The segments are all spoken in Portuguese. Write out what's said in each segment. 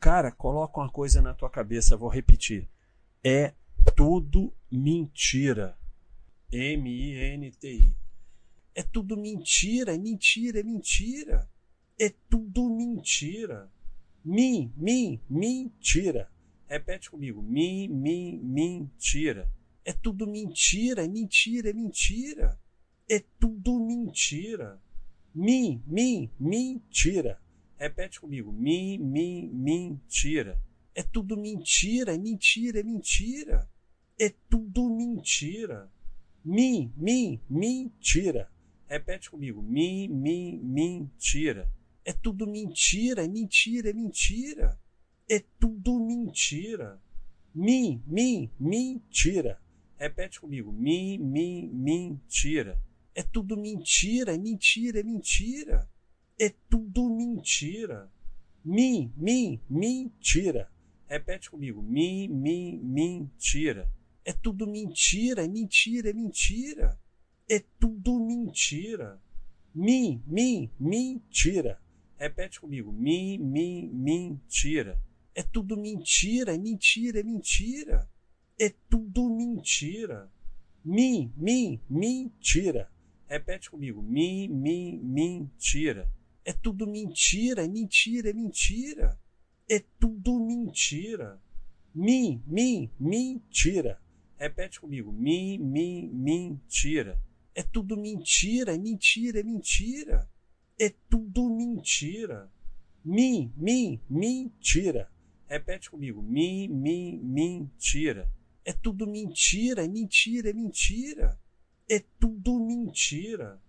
Cara, coloca uma coisa na tua cabeça, vou repetir. É tudo mentira. M-I-N-T-I. É tudo mentira, é mentira, é mentira. É tudo mentira. Mim, mim, mentira. Repete comigo. Mim, mim, mentira. É tudo mentira, é mentira, é mentira. É tudo mentira. Mim, mim, mentira. Repete comigo. Mim, mim, mentira. É tudo mentira, é mentira, é mentira. É tudo mentira. Mim, mim, mentira. Repete comigo. Mim, mim, mentira. É tudo mentira, é mentira, é mentira. É tudo mentira. Mim, mim, mentira. Repete comigo. Mim, mim, mentira. É tudo mentira, é mentira, é mentira. É tudo mentira. Mim, mim, mentira. Repete comigo. Mim, mim, mentira. É tudo mentira, é mentira, é mentira. É tudo mentira. Mim, mim, mentira. Repete comigo. Mim, mim, mentira. É tudo mentira, é mentira, é mentira. É tudo mentira. Mim, mim, mentira. Repete comigo. Mim, mim, mentira. É tudo mentira, é mentira, é mentira. É tudo mentira. Mim, mim, mentira. Repete comigo. Mim, mim, mentira. É tudo mentira, é mentira, é mentira. É tudo mentira. Mim, mim, mentira. Repete comigo. Mim, mim, mentira. É tudo mentira, é mentira, é mentira. É tudo mentira.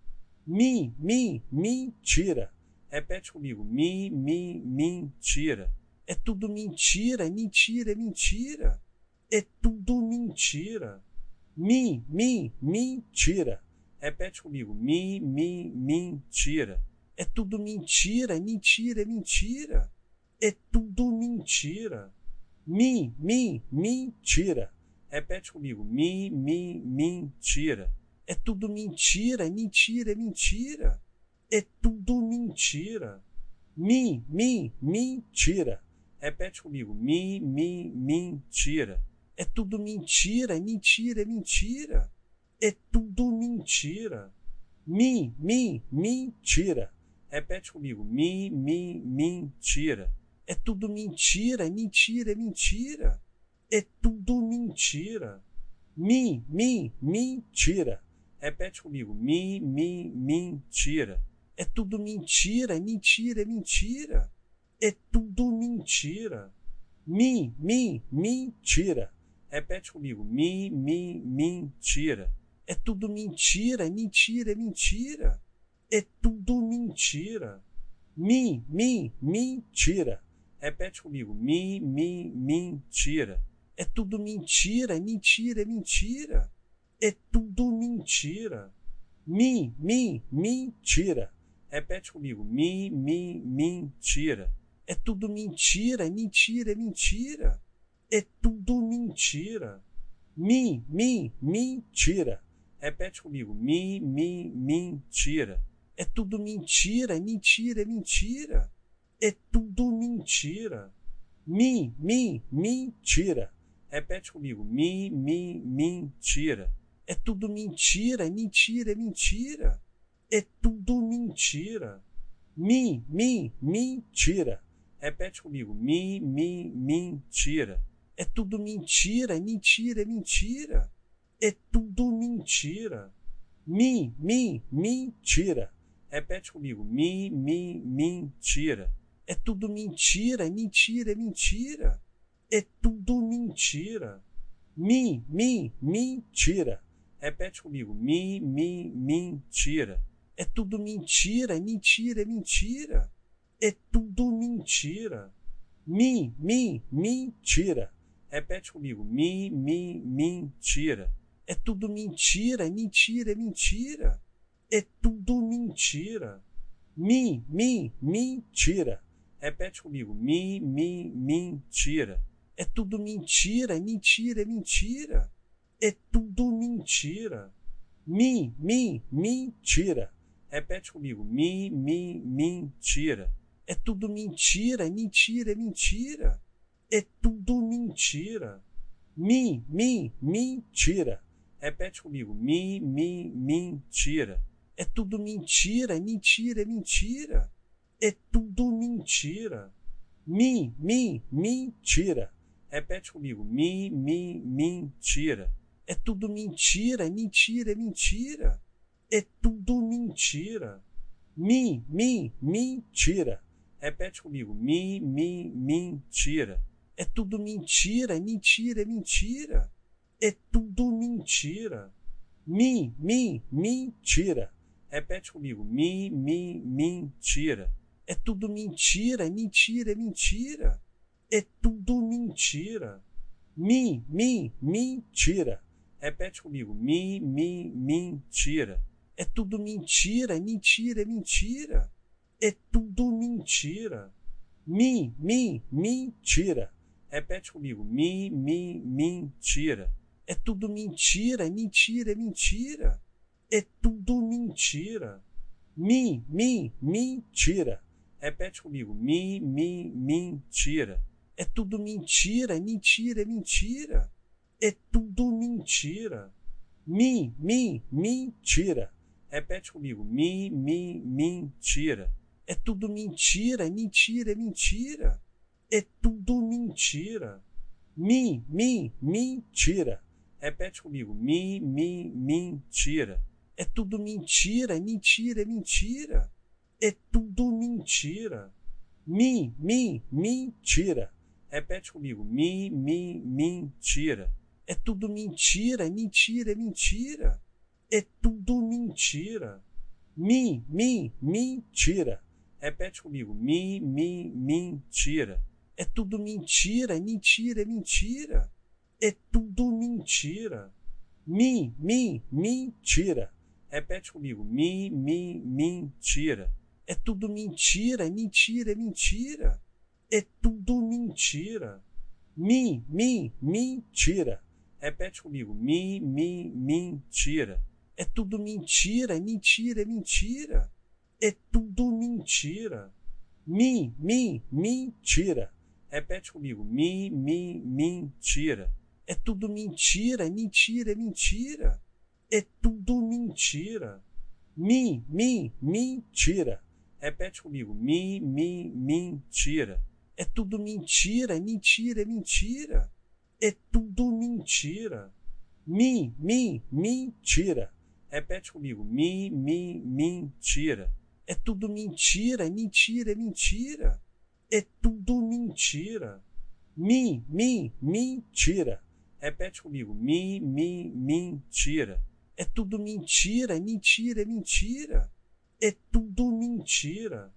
Mim, mim, mentira. Repete comigo. Mim, mim, mentira. É tudo mentira, é mentira, é mentira. É tudo mentira. Mim, mim, mentira. Repete comigo. Mim, mim, mentira. É tudo mentira, é mentira, é mentira. É tudo mentira. Mim, mim, mentira. Repete comigo. Mim, mim, mentira. É tudo mentira, é mentira, é mentira. É tudo mentira. Mim, mim, mentira. Repete comigo. Mim, mim, mentira. É tudo mentira, é mentira, é mentira. É tudo mentira. Mim, mim, mentira. Repete comigo. Mim, mim, mentira. É tudo mentira, é mentira, é mentira. É tudo mentira. Mim, mim, mentira. Repete comigo. Mim, mim, mentira. É tudo mentira, é mentira, é mentira. É tudo mentira. Mim, mim, mentira. Repete comigo. Mim, mim, mentira. É tudo mentira, é mentira, é mentira. É tudo mentira. Mim, mim, mentira. Repete comigo. Mim, mim, mentira. É tudo mentira, é mentira, é mentira. É tudo mentira. Mim, mim, mentira. Repete comigo. Mim, mim, mentira. É tudo mentira, é mentira, é mentira. É tudo mentira. Mim, mim, mentira. Repete comigo. Mim, mim, mentira. É tudo mentira, é mentira, é mentira. É tudo mentira. Mim, mim, mentira. Repete comigo. Mim, mim, mentira. É tudo mentira, é mentira, é mentira. É tudo mentira. Mim, mim, mentira. Repete comigo. Mim, mim, mentira. É tudo mentira, é mentira, é mentira. É tudo mentira. Mim, mim, mentira. Repete comigo. Mim, mim, mentira. É tudo mentira, é mentira, é mentira. É tudo mentira. Mim, mim, mentira. Repete comigo. Mim, mim, mentira. É tudo mentira, é mentira, é mentira. É tudo mentira. Mim, mim, mentira. Repete comigo. Mim, mim, mentira. É tudo mentira, é mentira, é mentira. É tudo mentira. Mim, mim, mentira. Repete comigo. Mim, mim, mentira. É tudo mentira, é mentira, é mentira. É tudo mentira. Mim, mim, mentira. Repete comigo. Mim, mim, mentira. É tudo mentira, é mentira, é mentira. É tudo mentira. Mim, mim, mentira. Repete comigo. Mim, mim, mentira. É tudo mentira, é mentira, é mentira. É tudo mentira. Mim, mim, mentira. Repete comigo. Mim, mim, mentira. É tudo mentira, é mentira, é mentira. É tudo mentira. Mim, mim, mentira. Repete comigo. Mim, mim, mentira. É tudo mentira, é mentira, é mentira. É tudo mentira. Mim, mim, mentira. Repete comigo. Mim, mim, mentira. É tudo mentira, é mentira, é mentira. É tudo mentira. Mim, mim, mentira. Repete comigo. Mim, mim, mentira. É tudo mentira, é mentira, é mentira. É tudo mentira. Mim, mim, mentira. Repete comigo. Mim, mim, mentira. É tudo mentira, é mentira, é mentira. É tudo mentira. Mim, mim, mentira. Repete comigo. Mim, mim, mentira. É tudo mentira, é mentira, é mentira. É tudo mentira. Mim, mim, mentira. Repete comigo. Mim, mim, mentira. É tudo mentira, é mentira, é mentira. É tudo mentira. Mim, mim, mentira. Repete comigo. Mim, mim, mentira. É tudo mentira, é mentira, é mentira. É tudo mentira. Mim, mim, mentira. Repete comigo. Mim, mim, mentira. É tudo mentira, é mentira, é mentira. É tudo mentira. Mim, mim, mentira. Repete comigo. Mim, mim, mentira. É tudo mentira, é mentira, é mentira. É tudo mentira. Mim, mim, mentira. Repete comigo. Mim, mim, mentira. É tudo mentira, é mentira, é mentira. É tudo mentira. Mim, mim, mentira. Repete comigo. Mim, mim, mentira. É tudo mentira, é mentira, é mentira. É tudo mentira. Mim, mim, mentira. Repete comigo. Mim, mim, mentira. É tudo mentira, é mentira, é mentira. É tudo mentira. Mim, mim, mentira. Repete comigo. Mim, mim, mentira. É tudo mentira, é mentira, é mentira. É tudo mentira. Mim, mim, mentira. Repete comigo. Mim, mim, mentira. É tudo mentira, é mentira, é mentira. É tudo mentira. Mim, mim, mentira. Repete comigo. Mim, mim, mentira. É tudo mentira, é mentira, é mentira. É tudo mentira.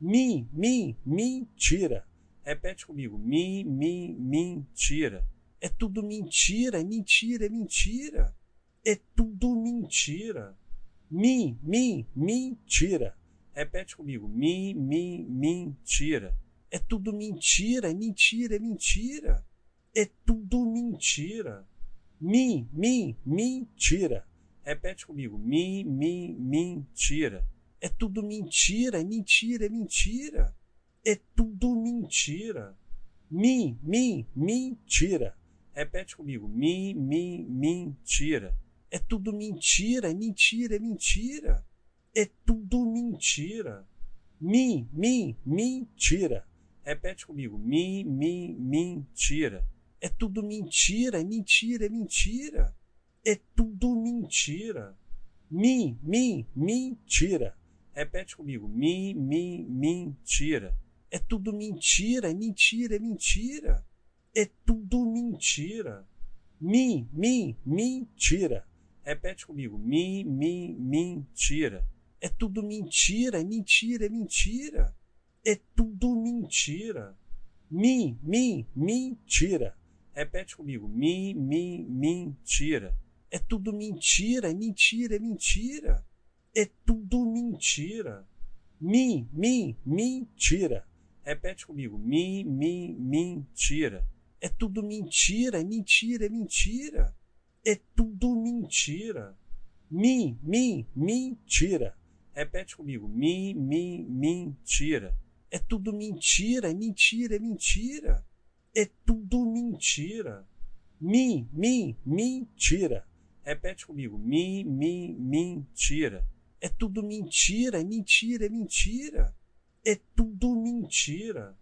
Mim, mim, mentira. Repete comigo. Mim, mim, mentira. É tudo mentira, é mentira, é mentira. É tudo mentira. Mim, mim, mentira. Repete comigo. Mim, mim, mentira. É tudo mentira, é mentira, é mentira. É tudo mentira. Mim, mim, mentira. Repete comigo. Mim, mim, mentira. É tudo mentira, é mentira, é mentira. É tudo mentira. Mim, mim, mentira. Repete comigo. Mim, mim, mentira. É tudo mentira, é mentira, é mentira. É tudo mentira. Mim, mim, mentira. Repete comigo. Mim, mim, mentira. É tudo mentira, é mentira, é mentira. É tudo mentira. Mim, mim, mentira. Repete comigo. Mim, mim, mentira. É tudo mentira, é mentira, é mentira. É tudo mentira. Mim, mim, mentira. Repete comigo. Mim, mim, mentira. É tudo mentira, é mentira, é mentira. É tudo mentira. Mim, mim, mentira. Repete comigo. Mim, mim, mentira. É tudo mentira, é mentira, é mentira. É tudo mentira. Mim, mim, mentira. Repete comigo. Mim, mim, mentira. É tudo mentira, é mentira, é mentira. É tudo mentira. Mim, mim, mentira. Repete comigo. Mim, mim, mentira. É tudo mentira, é mentira, é mentira. É tudo mentira. Mim, mim, mentira. Repete comigo. Mim, mim, mentira. É tudo mentira, é mentira, é mentira. É tudo mentira.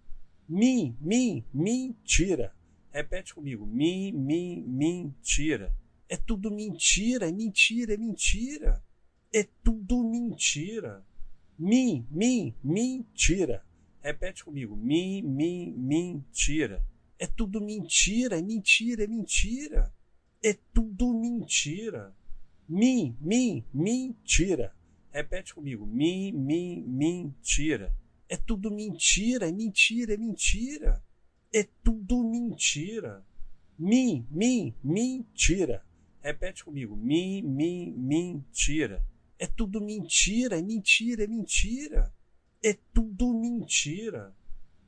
Mim, mim, mentira. Repete comigo. Mim, mim, mentira. É tudo mentira, é mentira, é mentira. É tudo mentira. Mim, mim, mentira. Repete comigo. Mim, mim, mentira. É tudo mentira, é mentira, é mentira. É tudo mentira. Mim, mim, mentira. Repete comigo. Mim, mim, mentira. É tudo mentira, é mentira, é mentira. É tudo mentira. Mim, mim, mentira. Repete comigo. Mim, mim, mentira. É tudo mentira, é mentira, é mentira. É tudo mentira.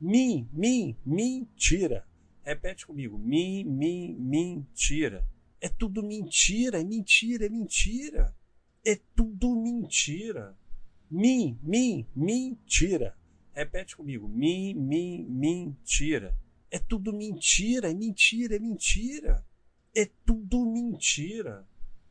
Mim, mim, mentira. Repete comigo. Mim, mim, mentira. É tudo mentira, é mentira, é mentira. É tudo mentira. Mim, mim, mentira. Repete comigo. Mim, mim, mentira. É tudo mentira, é mentira, é mentira. É tudo mentira.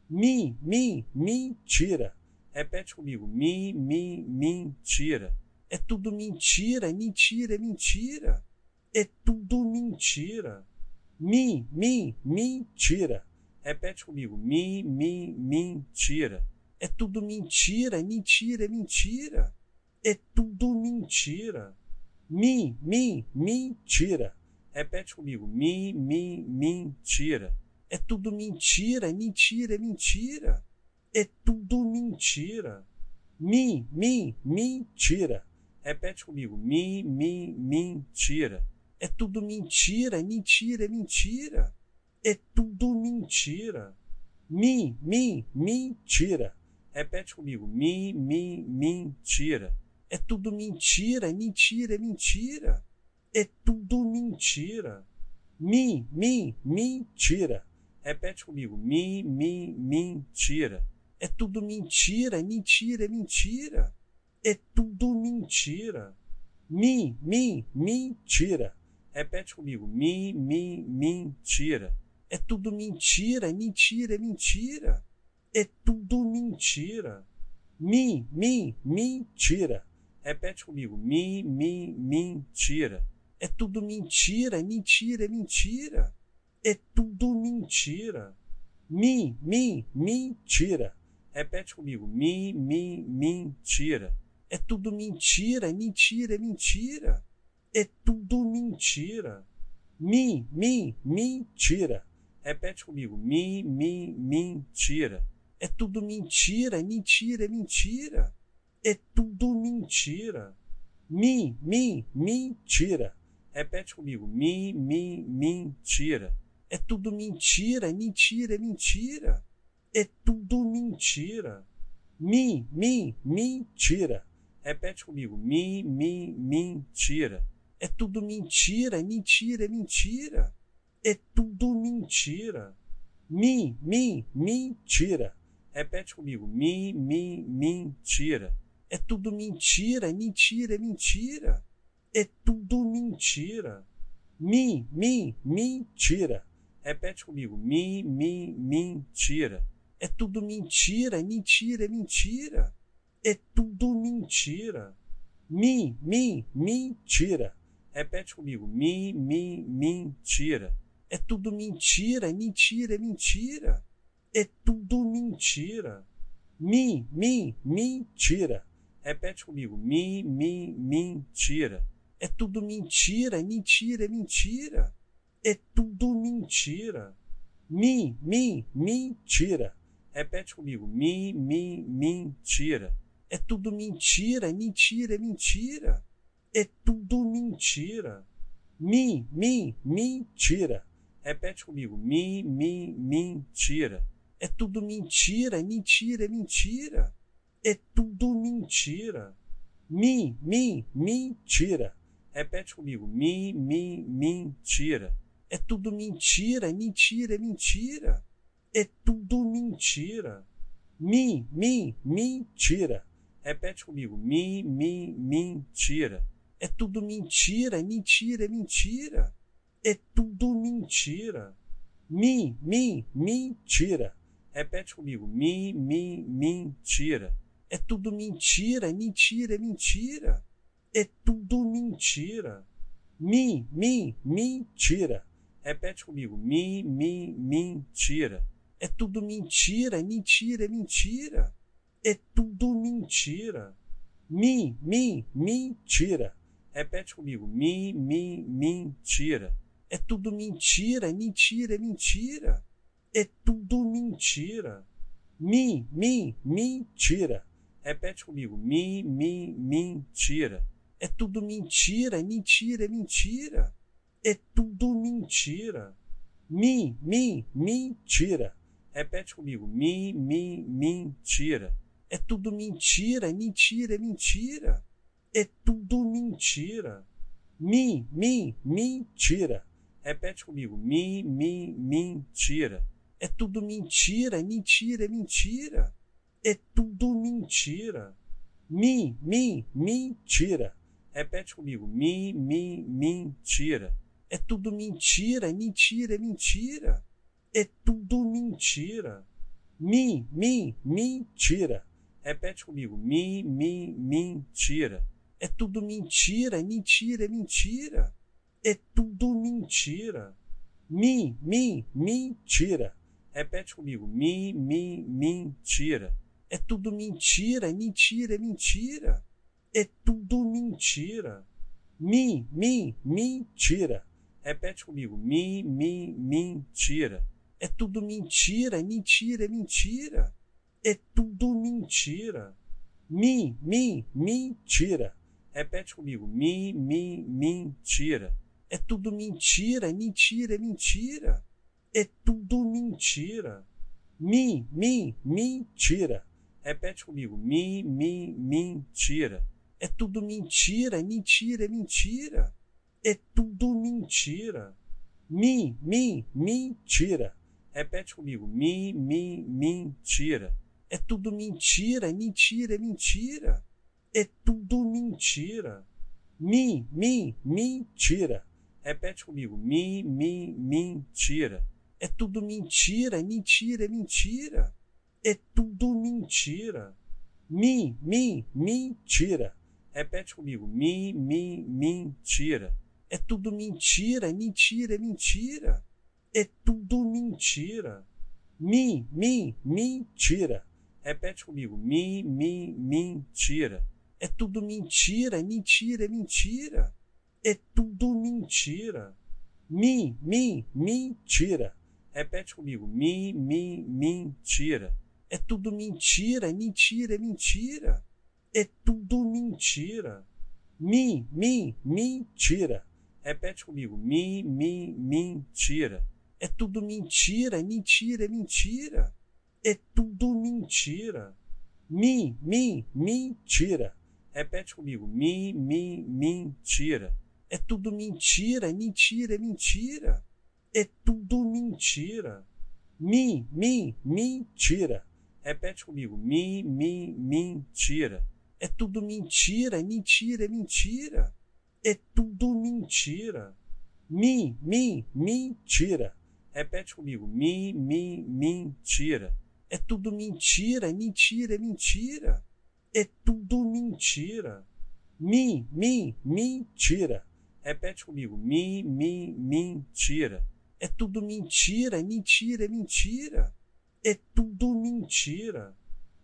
Mim, mim, mentira. Repete comigo. Mim, mim, mentira. É tudo mentira, é mentira, é mentira. É tudo mentira. Mim, mim, mentira. Repete comigo. Mim, mim, mentira. É tudo mentira, é mentira, é mentira. É tudo mentira. Mim, mim, mentira. Repete comigo. Mim, mim, mentira. É tudo mentira, é mentira, é mentira. É tudo mentira. Mim, mim, mentira. Repete comigo. Mim, mim, mentira. É tudo mentira, é mentira, é mentira. É tudo mentira. Mim, mim, mentira. Repete comigo. Mim, mim, mentira. É tudo mentira, é mentira, é mentira. É tudo mentira. Mim, mim, mentira. Repete comigo. Mim, mim, mentira. É tudo mentira, é mentira, é mentira. É tudo mentira. Mim, mim, mentira. Repete comigo. Mim, mim, mentira. É tudo mentira, é mentira, é mentira. É tudo mentira. Mim, mim, mentira. Repete comigo. Mim, mim, mentira. É tudo mentira, é mentira, é mentira. É tudo mentira. Mim, mim, mentira. Repete comigo. Mim, mim, mentira. É tudo mentira, é mentira, é mentira. É tudo mentira. Mim, mim, mentira. Repete comigo. Mim, mim, mentira. É tudo mentira, é mentira, é mentira. É tudo mentira. Mim, mim, mentira. Repete comigo. Mim, mim, mentira. É tudo mentira, é mentira, é mentira. É tudo mentira. Mim, mim, mentira. Repete comigo. Mim, mim, mentira. É tudo mentira, é mentira, é mentira. É tudo mentira. Mim, mim, mentira. Repete comigo. Mim, mim, mentira. É tudo mentira, é mentira, é mentira. É tudo mentira. Mim, mim, mentira. Repete comigo. Mim, mim, mentira. É tudo mentira, é mentira, é mentira. É tudo mentira. Mim, mim, mentira. Repete comigo. Mim, mim, mentira. É tudo mentira, é mentira, é mentira. É tudo mentira. Mim, mim, mentira. Repete comigo. Mim, mim, mentira. É tudo mentira, é mentira, é mentira. É tudo mentira. Mim, mim, mentira. Repete comigo. Mim, mim, mentira. É tudo mentira, é mentira, é mentira. É tudo mentira. Mim, mim, mentira. Repete comigo. Mim, mim, mentira. É tudo mentira, é mentira, é mentira. É tudo mentira. Mim, mim, mentira. Repete comigo. Mim, mim, mentira. É tudo mentira, é mentira, é mentira. É tudo mentira. Mim, mim, mentira. Repete comigo. Mim, mim, mentira. É tudo mentira, é mentira, é mentira. É tudo mentira. Mim, mim, mentira. Repete comigo. Mim, mim, mentira. É tudo mentira, é mentira, é mentira. É tudo mentira. Mim, mim, mentira. Repete comigo. Mim, mim, mentira. É tudo mentira, é mentira, é mentira. É tudo mentira. Mim, mim, mentira. Repete comigo. Mim, mim, mentira. É tudo mentira, é mentira, é mentira. É tudo mentira. Mim, mim, mentira. Repete comigo. Mim, mim, mentira. É tudo mentira, é mentira, é mentira. É tudo mentira. Mim, mim, mentira. Repete comigo. Mim, mim, mentira. É tudo mentira, é mentira, é mentira. É tudo mentira. Mim, mim, mentira. Repete comigo. Mim, mim, mentira. É tudo mentira, é mentira, é mentira. É tudo mentira. Mim, mim, mentira. Repete comigo. Mim, mim, mentira. É tudo mentira, é mentira, é mentira. É tudo mentira. Mim, mim, mentira. Repete comigo. Mim, mim, mentira. É tudo mentira, é mentira, é mentira. É tudo mentira. Mim, mim, mentira. Repete comigo. Mim, mim, mentira. É tudo mentira, é mentira, é mentira. É tudo mentira. Mim, mim, mentira. Repete comigo. Mim, mim, mentira. É tudo mentira, é mentira, é mentira. É tudo mentira. Mim, mim, mentira. Repete comigo. Mim, mim, mentira. É tudo mentira, é mentira, é mentira. É tudo mentira. Mim, mim, mentira. Repete comigo. Mim, mim, mentira. É tudo mentira, é mentira, é mentira. É tudo mentira. Mim, mim, mentira. Repete comigo. Mim, mim, mentira. É tudo mentira, é mentira, é mentira. É tudo mentira. Mim, mim, mentira. Repete comigo. Mim, mim, mentira. É tudo mentira, é mentira, é mentira. É tudo mentira. Mim, mim, mentira. Repete comigo. Mim, mim, mentira. É tudo mentira, é mentira, é mentira. É tudo mentira. Mim, mim, mentira. Repete comigo. Mim, mim, mentira. É tudo mentira, é mentira, é mentira. É tudo mentira. Mim, mim, mentira. Repete comigo. Mim, mim, mentira. É tudo mentira, é mentira, é mentira. É tudo mentira. Mim, mim, mentira. Repete comigo. Mim, mim, mentira. É tudo mentira, é mentira, é mentira. É tudo mentira. Mim, mim, mentira. Repete comigo. Mim, mim, mentira. É tudo mentira, é mentira, é mentira. É tudo mentira. Mim, mim, mentira. Repete comigo. Mim, mim, mentira. É tudo mentira, é mentira, é mentira. É tudo mentira. Mim, mim, mentira. Repete comigo. Mim, mim, mentira. É tudo mentira, é mentira, é mentira. É tudo mentira. Mim, mim, mentira. Repete comigo. Mim, mim, mentira. É tudo mentira, é mentira, é mentira. É tudo mentira.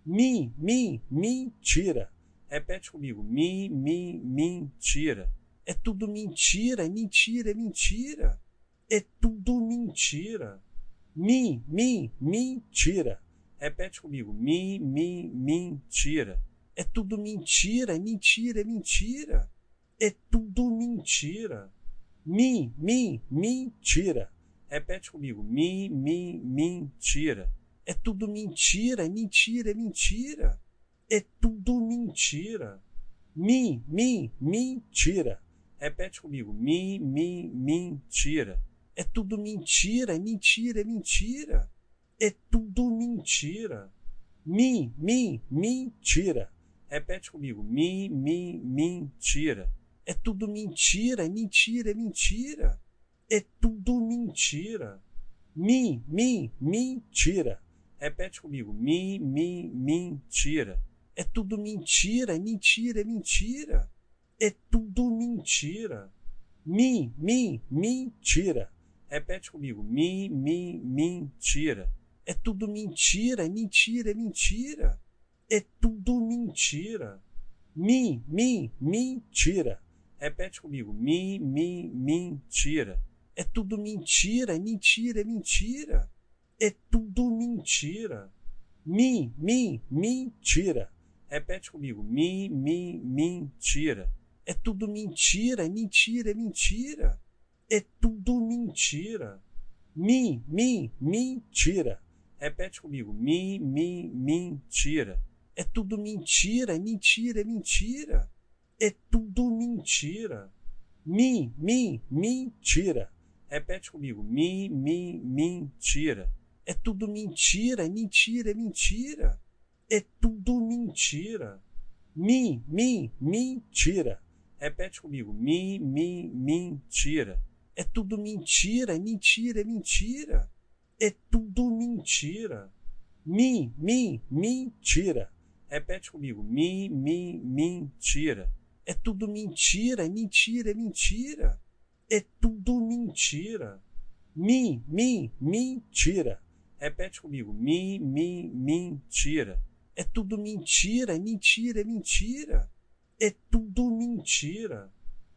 Mim, mim, mentira. Repete comigo. Mim, mim, mentira. É tudo mentira, é mentira, é mentira. É tudo mentira. Mim, mim, mentira. Repete comigo. Mim, mim, mentira. É tudo mentira, é mentira, é mentira. É tudo mentira. Mim, mim, mentira. Repete comigo. Mim, mim, mentira. É tudo mentira, é mentira, é mentira. É tudo mentira. Mim, mim, mentira. Repete comigo. Mim, mim, mentira. É tudo mentira, é mentira, é mentira. É tudo mentira. Mim, mim, mentira. Repete comigo. Mim, mim, mentira. É tudo mentira, é mentira, é mentira. É tudo mentira. Mim, mim, mentira. Repete comigo. Mim, mim, mentira. É tudo mentira, é mentira, é mentira. É tudo mentira. Mim, mim, mentira. Repete comigo. Mim, mim, mentira. É tudo mentira, é mentira, é mentira. É tudo mentira. Mim, mim, mentira. Repete comigo. Mim, mim, mentira. É tudo mentira, é mentira, é mentira. É tudo mentira. Mim, mim, mentira. Repete comigo. Mim, mim, mentira. É tudo mentira, é mentira, é mentira. É tudo mentira. Mim, mim, mentira. Repete comigo. Mim, mim, mentira. É tudo mentira, é mentira, é mentira. É tudo mentira. Mim, mim, mentira. Repete comigo. Mim, mim, mentira. É tudo mentira, é mentira, é mentira. É tudo mentira. Mim, mim, mentira. Repete comigo. Mim, mim, mentira. É tudo mentira, é mentira, é mentira. É tudo mentira. Mim, mim, mentira. Repete comigo. Mim, mim, mentira. É tudo mentira, é mentira, é mentira. É tudo mentira. Mim, mim, mentira. Repete comigo. Mim, mim, mentira. É tudo mentira, é mentira, é mentira. É tudo mentira.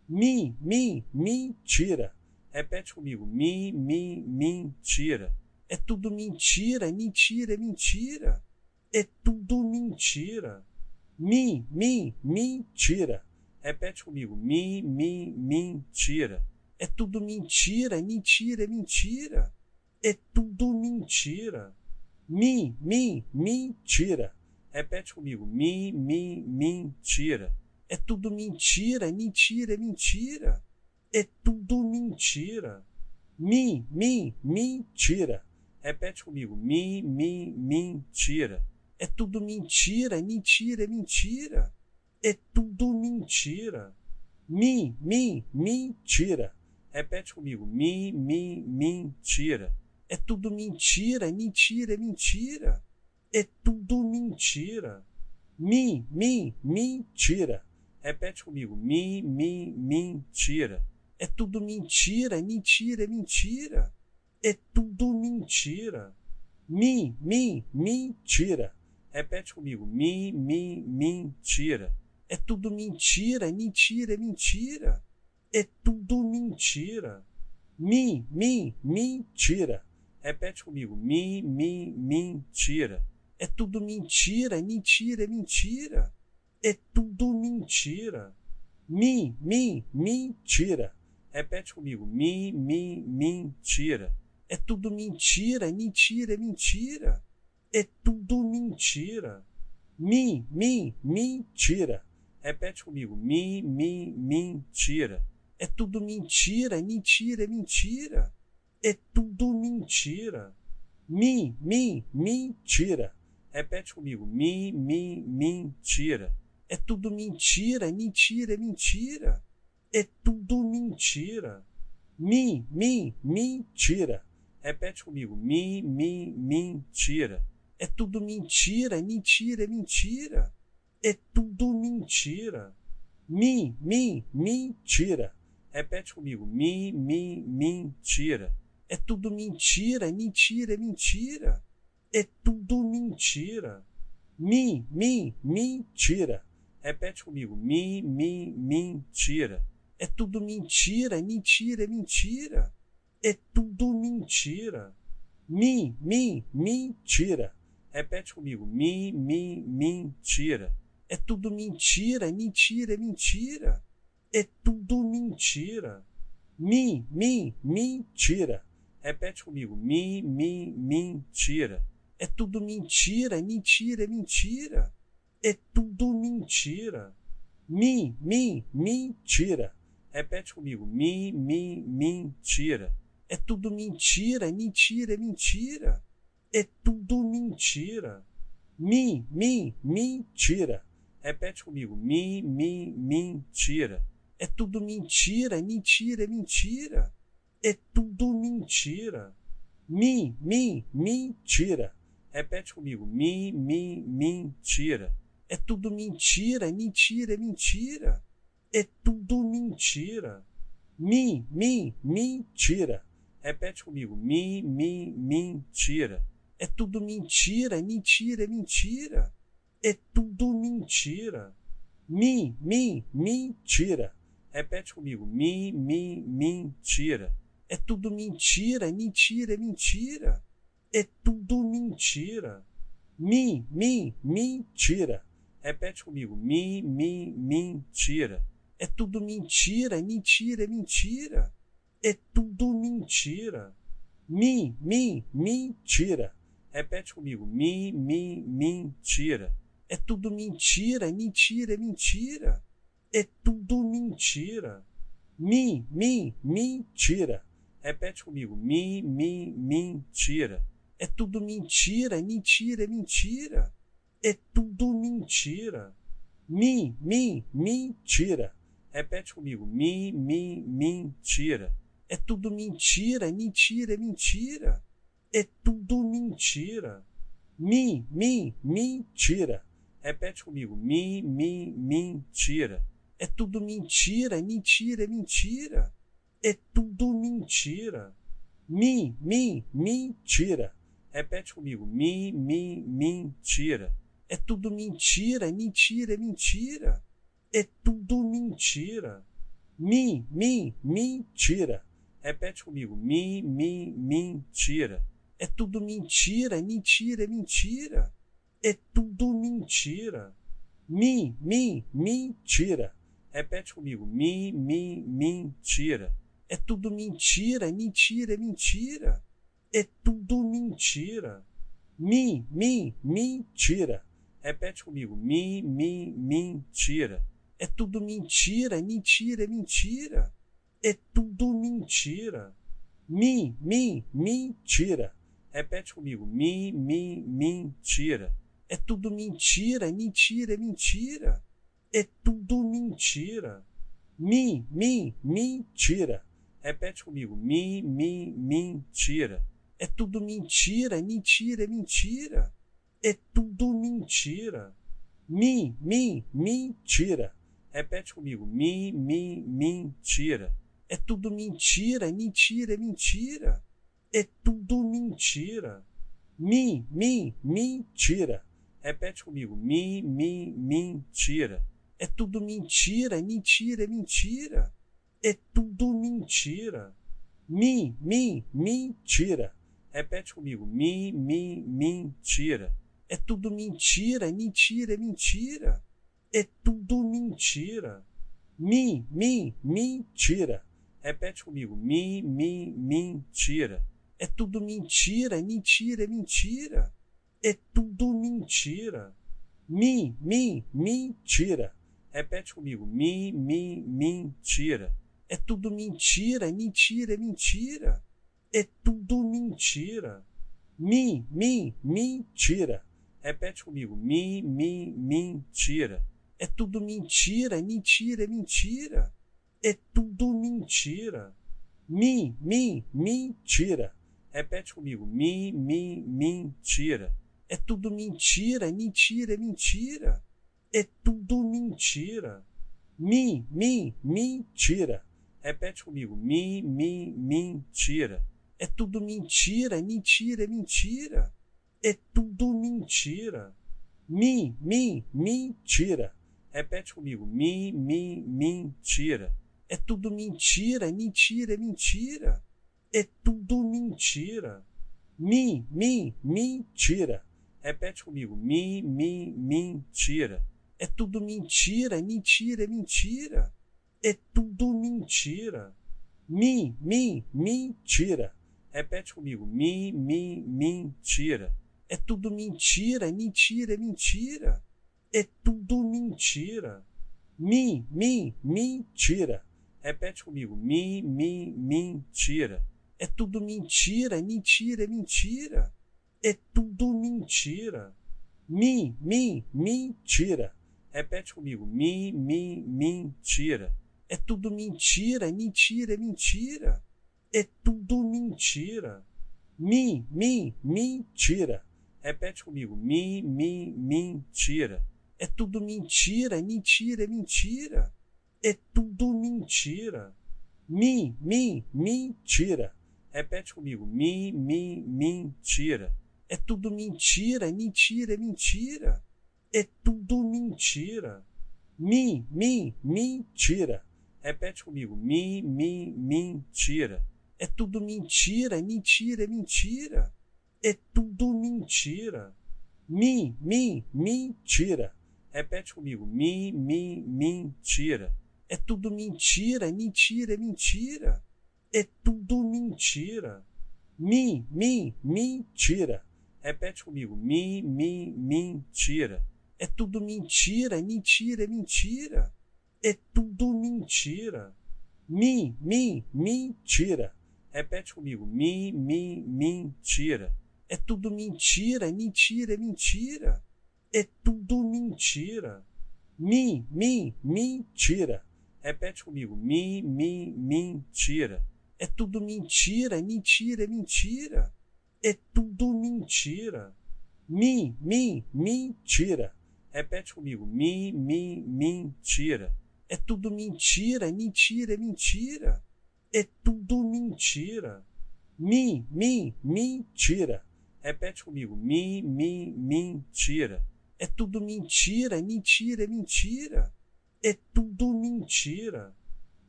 Mim, mim, mentira. Repete comigo. Mim, mim, mentira. É tudo mentira, é mentira, é mentira. É tudo mentira. Mim, mim, mentira. Repete comigo. Mim, mim, mentira. É tudo mentira, é mentira, é mentira. É tudo mentira. Mim, mim, mentira. Repete comigo. Mim, mim, mentira. É tudo mentira, é mentira, é mentira. É tudo mentira. Mim, mim, mentira. Repete comigo. Mim, mim, mentira. É tudo mentira, é mentira, é mentira. É tudo mentira. Mim, mim, mentira. Repete comigo. Mim, mim, mentira. É tudo mentira, é mentira, é mentira. É tudo mentira. Mim, mim, mentira. Repete comigo. Mim, mim, mentira. É tudo mentira, é mentira, é mentira. É tudo mentira. Mim, mim, mentira. Repete comigo. Mim, mim, mentira. É tudo mentira, é mentira, é mentira. É tudo mentira. Mim, mim, mentira. Repete comigo. Mim, mim, mentira. É tudo mentira, é mentira, é mentira. É tudo mentira. Mim, mim, mentira. Repete comigo. Mim, mim, mentira. É tudo mentira, é mentira, é mentira. É tudo mentira. Mim, mim, mentira. Repete comigo. Mim, mim, mentira. É tudo mentira, é mentira, é mentira. É tudo mentira. Mim, mim, mentira. Repete comigo. Mim, mim, mentira. É tudo mentira, é mentira, é mentira. É tudo mentira. Mim, mim, mentira. Repete comigo. Mim, mim, mentira. É tudo mentira, é mentira, é mentira. É tudo mentira. Mim, mim, mentira. Repete comigo. Mim, mim, mentira. É tudo mentira, é mentira, é mentira. É tudo mentira. Mim, mim, mentira. Repete comigo. Mim, mim, mentira. É tudo mentira, é mentira, é mentira. É tudo mentira. Mim, mim, mentira. Repete comigo. Mim, mim, mentira. É tudo mentira, é mentira, é mentira. É tudo mentira. Mim, mim, mentira. Repete comigo. Mim, mim, mentira. É tudo mentira, é mentira, é mentira. É tudo mentira. Mim, mim, mentira. Repete comigo. Mim, mim, mentira. É tudo mentira, é mentira, é mentira. É tudo mentira. Mim, mim, mentira. Repete comigo. Mim, mim, mentira. É tudo mentira, é mentira, é mentira. É tudo mentira. Mim, mim, mentira. Repete comigo. Mim, mim, mentira. É tudo mentira, é mentira, é mentira. É tudo mentira. Mim, mim, mentira. Repete comigo. Mim, mim, mentira. É tudo mentira, é mentira, é mentira. É tudo mentira. Mim, mim, mentira. Repete comigo. Mim, mim, mentira. É tudo mentira, é mentira, é mentira. É tudo mentira. Mim, mim, mentira. Repete comigo. Mim, mim, mentira. É tudo mentira, é mentira, é mentira. É tudo mentira. Mim, mim, mentira. Repete comigo. Mim, mim, mentira. É tudo mentira, é mentira, é mentira. É tudo mentira. Mim, mim, mentira. Repete comigo. Mim, mim, mentira. É tudo mentira, é mentira, é mentira. É tudo mentira. Mim, mim, mentira. Repete comigo. Mim, mim, mentira. É tudo mentira, é mentira, é mentira. É tudo mentira. Mim, mim, mentira. Repete comigo. Mim, mim, mentira. É tudo mentira, é mentira, é mentira. É tudo mentira. Mim, mim, mentira. Repete comigo. Mim, mim, mentira. É tudo mentira, é mentira, é mentira. É tudo mentira. Mim, mim, mentira. Repete comigo. Mim, mim, mentira. É tudo mentira, é mentira, é mentira. É tudo mentira. Mim, mim, mentira. Repete comigo. Mim, mim, mentira. É tudo mentira, é mentira, é mentira. É tudo mentira. Mim, mim, mentira. Repete comigo. Mim, mim, mentira. É tudo mentira, é mentira, é mentira. É tudo mentira. Mim, mim, mentira. Repete comigo. Mim, mim, mentira. É tudo mentira, é mentira, é mentira. É tudo mentira. Mim, mim, mentira. Repete comigo. Mim, mim, mentira. É tudo mentira, é mentira, é mentira. É tudo mentira. Mim, mim, mentira. Repete comigo. Mim, mim, mentira. É tudo mentira, é mentira, é mentira. É tudo mentira. Mim, mim, mentira. Repete comigo. Mim, mim, mentira. É tudo mentira, é mentira, é mentira. É tudo mentira. Mim, mim, mentira. Repete comigo. Mim, mim, mentira. É tudo mentira, é mentira, é mentira. É tudo mentira. Mim, mim, mentira. Repete comigo. Mim, mim, mentira. É tudo mentira, é mentira, é mentira. É tudo mentira. Mim, mim, mentira. Repete comigo. Mim, mim, mentira. É tudo mentira, é mentira, é mentira. É tudo mentira. Mim, mim, mentira. Repete comigo. Mim, mim, mentira. É tudo mentira, é mentira, é mentira. É tudo mentira. Mim, mim, mentira. Repete comigo. Mim, mim, mentira. É tudo mentira, é mentira, é mentira. É tudo mentira. Mim, mim, mentira. Repete comigo. Mim, mim, mentira. É tudo mentira, é mentira, é mentira. É tudo mentira. Mim, mim, mentira. Repete comigo. Mim, mim, mentira. É tudo mentira, é mentira, é mentira. É tudo mentira. Mim, mim, mentira. Repete comigo. Mim, mim, mentira. É tudo mentira, é mentira, é mentira. É tudo mentira. Mim, mim, mentira. Repete comigo. Mim, mim, mentira. É tudo mentira, é mentira, é mentira. É tudo mentira. Mim, mim, mentira. Repete comigo. Mim, mim, mentira. É tudo mentira, é mentira, é mentira. É tudo mentira. Mim, mim, mentira. Repete comigo. Mim, mim, mentira. É tudo mentira, é mentira, é mentira. É tudo mentira. Mim, mim, mentira. Repete comigo. Mim, mim, mentira. É tudo mentira, é mentira, é mentira. É tudo mentira. Mim, mim, mentira. Repete comigo. Mim, mim, mentira. É tudo mentira, é mentira, é mentira. É tudo mentira. Mim, mim, mentira. Repete comigo. Mim, mim, mentira. É tudo mentira, é mentira, é mentira. É tudo mentira. Mim, mim, mentira. Repete comigo. Mim, mim, mentira. É tudo mentira, é mentira, é mentira. É tudo mentira. Mim, mim, mentira. Repete comigo. Mim, mim, mentira. É tudo mentira, é mentira, é mentira. É tudo mentira. Mim, mim, mentira. Repete comigo. Mim, mim, mentira. É tudo mentira, é mentira, é mentira. É tudo mentira. Mim, mim, mentira. Repete comigo. Mim, mim, mentira. É tudo mentira, é mentira, é mentira. É tudo mentira. Mim, mim, mentira. Repete comigo. Mim, mim, mentira. É tudo mentira, é mentira, é mentira. É tudo mentira. Mim, mim, mentira. Repete comigo. Mim, mim, mentira. É tudo mentira, é mentira, é mentira. É tudo mentira.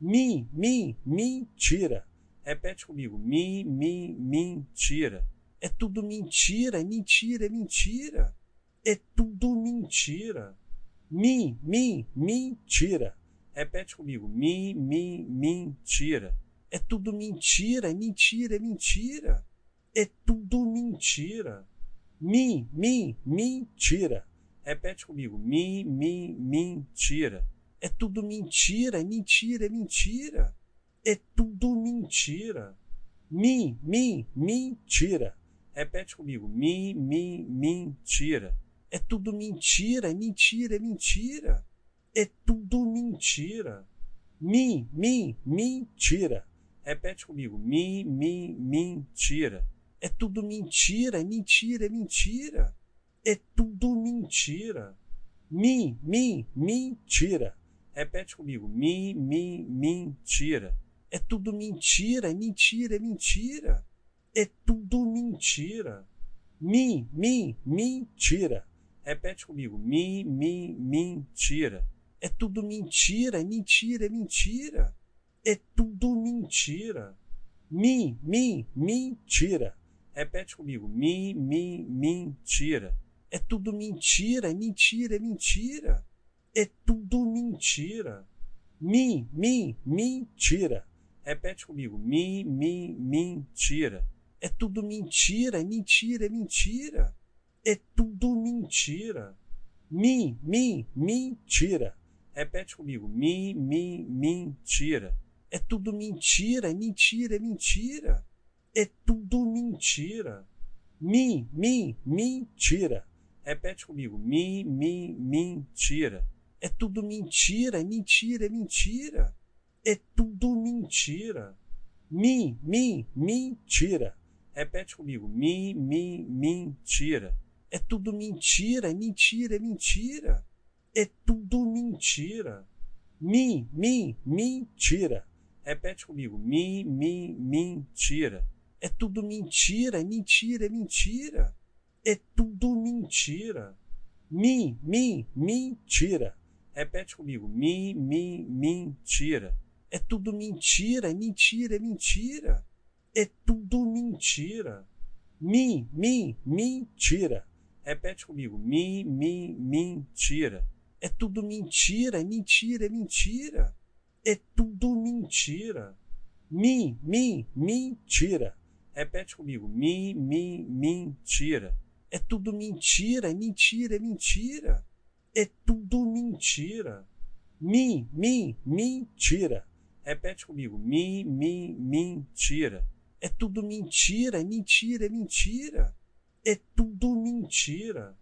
Mim, mim, mentira. Repete comigo. Mim, mim, mentira. É tudo mentira, é mentira, é mentira. É tudo mentira. Mim, mim, mentira. Repete comigo. Mim, mim, mentira. É tudo mentira, é mentira, é mentira. É tudo mentira. Mim, mim, mentira. Repete comigo. Mim, mim, mentira. É tudo mentira, é mentira, é mentira. É tudo mentira. Mim, mim, mentira. Repete comigo. Mim, mim, mentira. É tudo mentira, é mentira, é mentira. É tudo mentira. Mim, mim, mentira. Repete comigo. Mim, mim, mentira. É tudo mentira, é mentira, é mentira. É tudo mentira. Mim, mim, mentira. Repete comigo. Mim, mim, mentira. É tudo mentira, é mentira, é mentira. É tudo mentira. Mim, mim, mentira. Repete comigo. Mim, mim, mentira. É tudo mentira, é mentira, é mentira. É tudo mentira. Mim, mim, mentira. Repete comigo. Mim, mim, mentira. É tudo mentira, é mentira, é mentira. É tudo mentira. Mim, mim, mentira. Repete comigo. Mim, mim, mentira. É tudo mentira, é mentira, é mentira. É tudo mentira. Mim, mim, mentira. Repete comigo. Mim, mim, mentira. É tudo mentira, é mentira, é mentira. É tudo mentira. Mim, mim, mentira. Repete comigo. Mim, mim, mentira. É tudo mentira, é mentira, é mentira. É tudo mentira. Mim, mim, mentira. Repete comigo. Mim, mim, mentira. É tudo mentira, é mentira, é mentira. É tudo mentira. Mim, mim, mentira. Repete comigo. Mim, mim, mentira. É tudo mentira, é mentira, é mentira. É tudo mentira. Mim, mim, mentira. Repete comigo. Mim, mim, mentira. É tudo mentira, é mentira, é mentira. É tudo mentira. Mim, mim, mentira. Repete comigo. Mim, mim, mentira. É tudo mentira, é mentira, é mentira. É tudo mentira. Mim, mim, mentira. Repete comigo. Mim, mim, mentira. É tudo mentira, é mentira, é mentira. É tudo mentira. Mim, mim, mentira. Repete comigo. Mim, mim, mentira. É tudo mentira, é mentira, é mentira. É tudo mentira.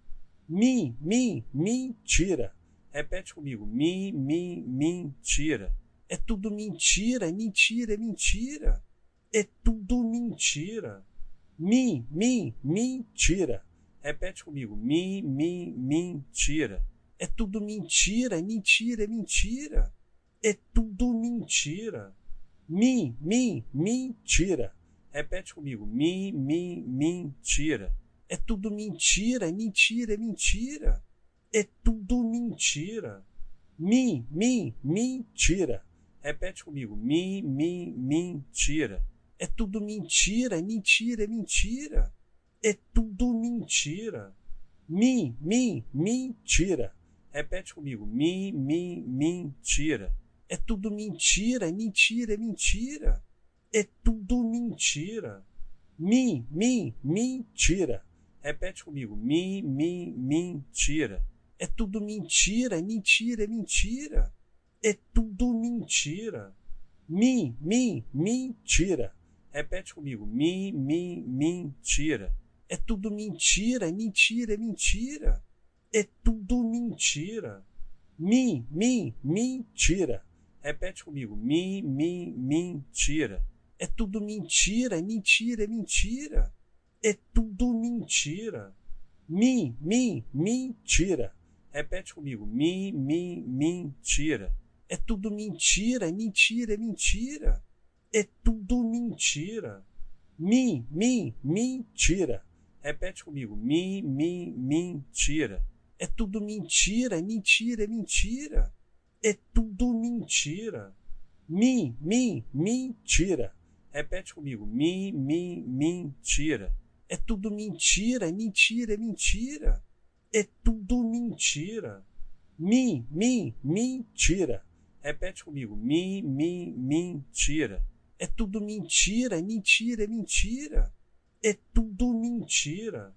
Mim, mim, mentira. Repete comigo. Mim, mim, mentira. É tudo mentira, é mentira, é mentira. É tudo mentira. Mim, mim, mentira. Repete comigo. Mim, mim, mentira. É tudo mentira, é mentira, é mentira. É tudo mentira. Mim, mim, mentira. Repete comigo. Mim, mim, mentira. É tudo mentira, é mentira, é mentira. É tudo mentira. Mim, mim, mentira. Repete comigo. Mim, mim, mentira. É tudo mentira, é mentira, é mentira. É tudo mentira. Mim, mim, mentira. Repete comigo. Mim, mim, mentira. É tudo mentira, é mentira, é mentira. É tudo mentira. Mim, mim, mentira. Repete comigo. Mim, mim, mentira. É tudo mentira, é mentira, é mentira. É tudo mentira. Mim, mim, mentira. Repete comigo. Mim, mim, mentira. É tudo mentira, é mentira, é mentira. É tudo mentira. Mim, mim, mentira. Repete comigo. Mim, mim, mentira. É tudo mentira, é mentira, é mentira. É tudo mentira. Mim, mim, mentira. Repete comigo. Mim, mim, mentira. É tudo mentira, é mentira, é mentira. É tudo mentira. Mim, mim, mentira. Repete comigo. Mim, mim, mentira. É tudo mentira, é mentira, é mentira. É tudo mentira. Mim, mim, mentira. Repete comigo. Mim, mim, mentira. É tudo mentira, é mentira, é mentira. É tudo mentira. Mim, mim, mentira. Repete comigo. Mim, mim, mentira. É tudo mentira, é mentira, é mentira. É tudo mentira.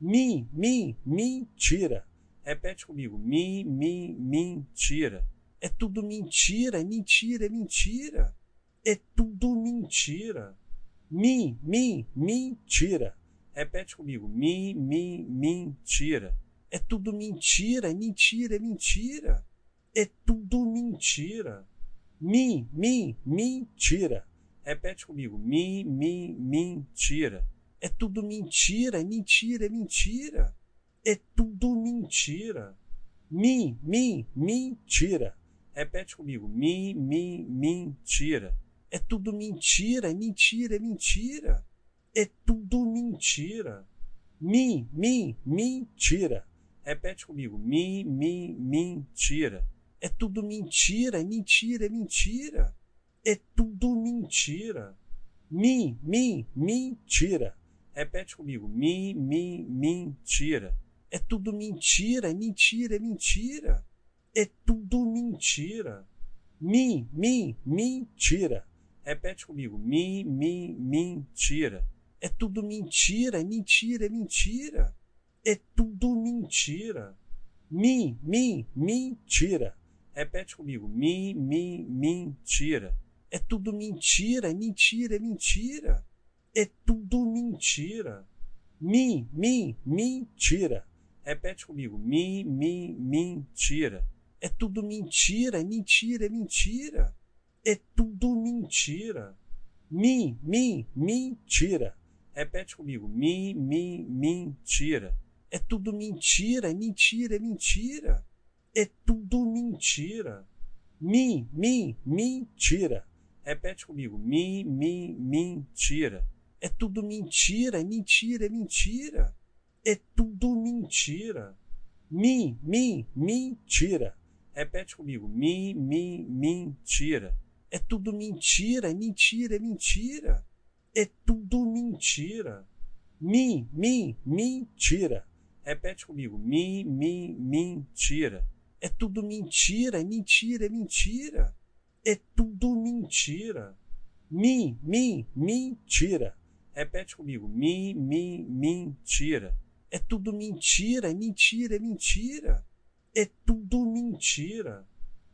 Mim, mim, mentira. Repete comigo. Mim, mim, mentira. É tudo mentira, é mentira, é mentira. É tudo mentira. Mim, mim, mentira. Repete comigo. Mim, mim, mentira. É tudo mentira, é mentira, é mentira. É tudo mentira. Mim, mim, mentira. Repete comigo. Mim, mim, mentira. É tudo mentira, é mentira, é mentira. É tudo mentira. Mim, mim, mentira. Repete comigo. Mim, mim, mentira. É tudo mentira, é mentira, é mentira. É tudo mentira. Mim, mim, mentira. Repete comigo. Mim, mim, mentira. É tudo mentira, é mentira, é mentira. É tudo mentira. Mim, mim, mentira. Repete comigo. Mim, mim, mentira. É tudo mentira, é mentira, é mentira. É tudo mentira. Mim, mim, mentira. Repete comigo. Mim, mim, mentira. É tudo mentira, é mentira, é mentira. É tudo mentira. Mim, mim, mentira. Repete comigo. Mim, mim, mentira. É tudo mentira, é mentira, é mentira. É tudo mentira. Mim, mim, mentira. Repete comigo. Mim, mim, mentira. É tudo mentira, é mentira, é mentira. É tudo mentira. Mim, mim, mentira. Repete comigo. Mim, mim, mentira. É tudo mentira, é mentira, é mentira. É tudo mentira. Mim, mim, mentira. Repete comigo. Mim, mim, mentira. É tudo mentira, é mentira, é mentira. É tudo mentira. Mim, mim, mentira. Repete comigo. Mim, mim, mentira. É tudo mentira, é mentira, é mentira. É tudo mentira. Mim, mim, mentira. Repete comigo. Mim, mim, mentira. É tudo mentira, é mentira, é mentira. É tudo mentira. Mim, mim, mentira. Repete comigo. Mim, mim, mentira. É tudo mentira, é mentira, é mentira. É tudo mentira.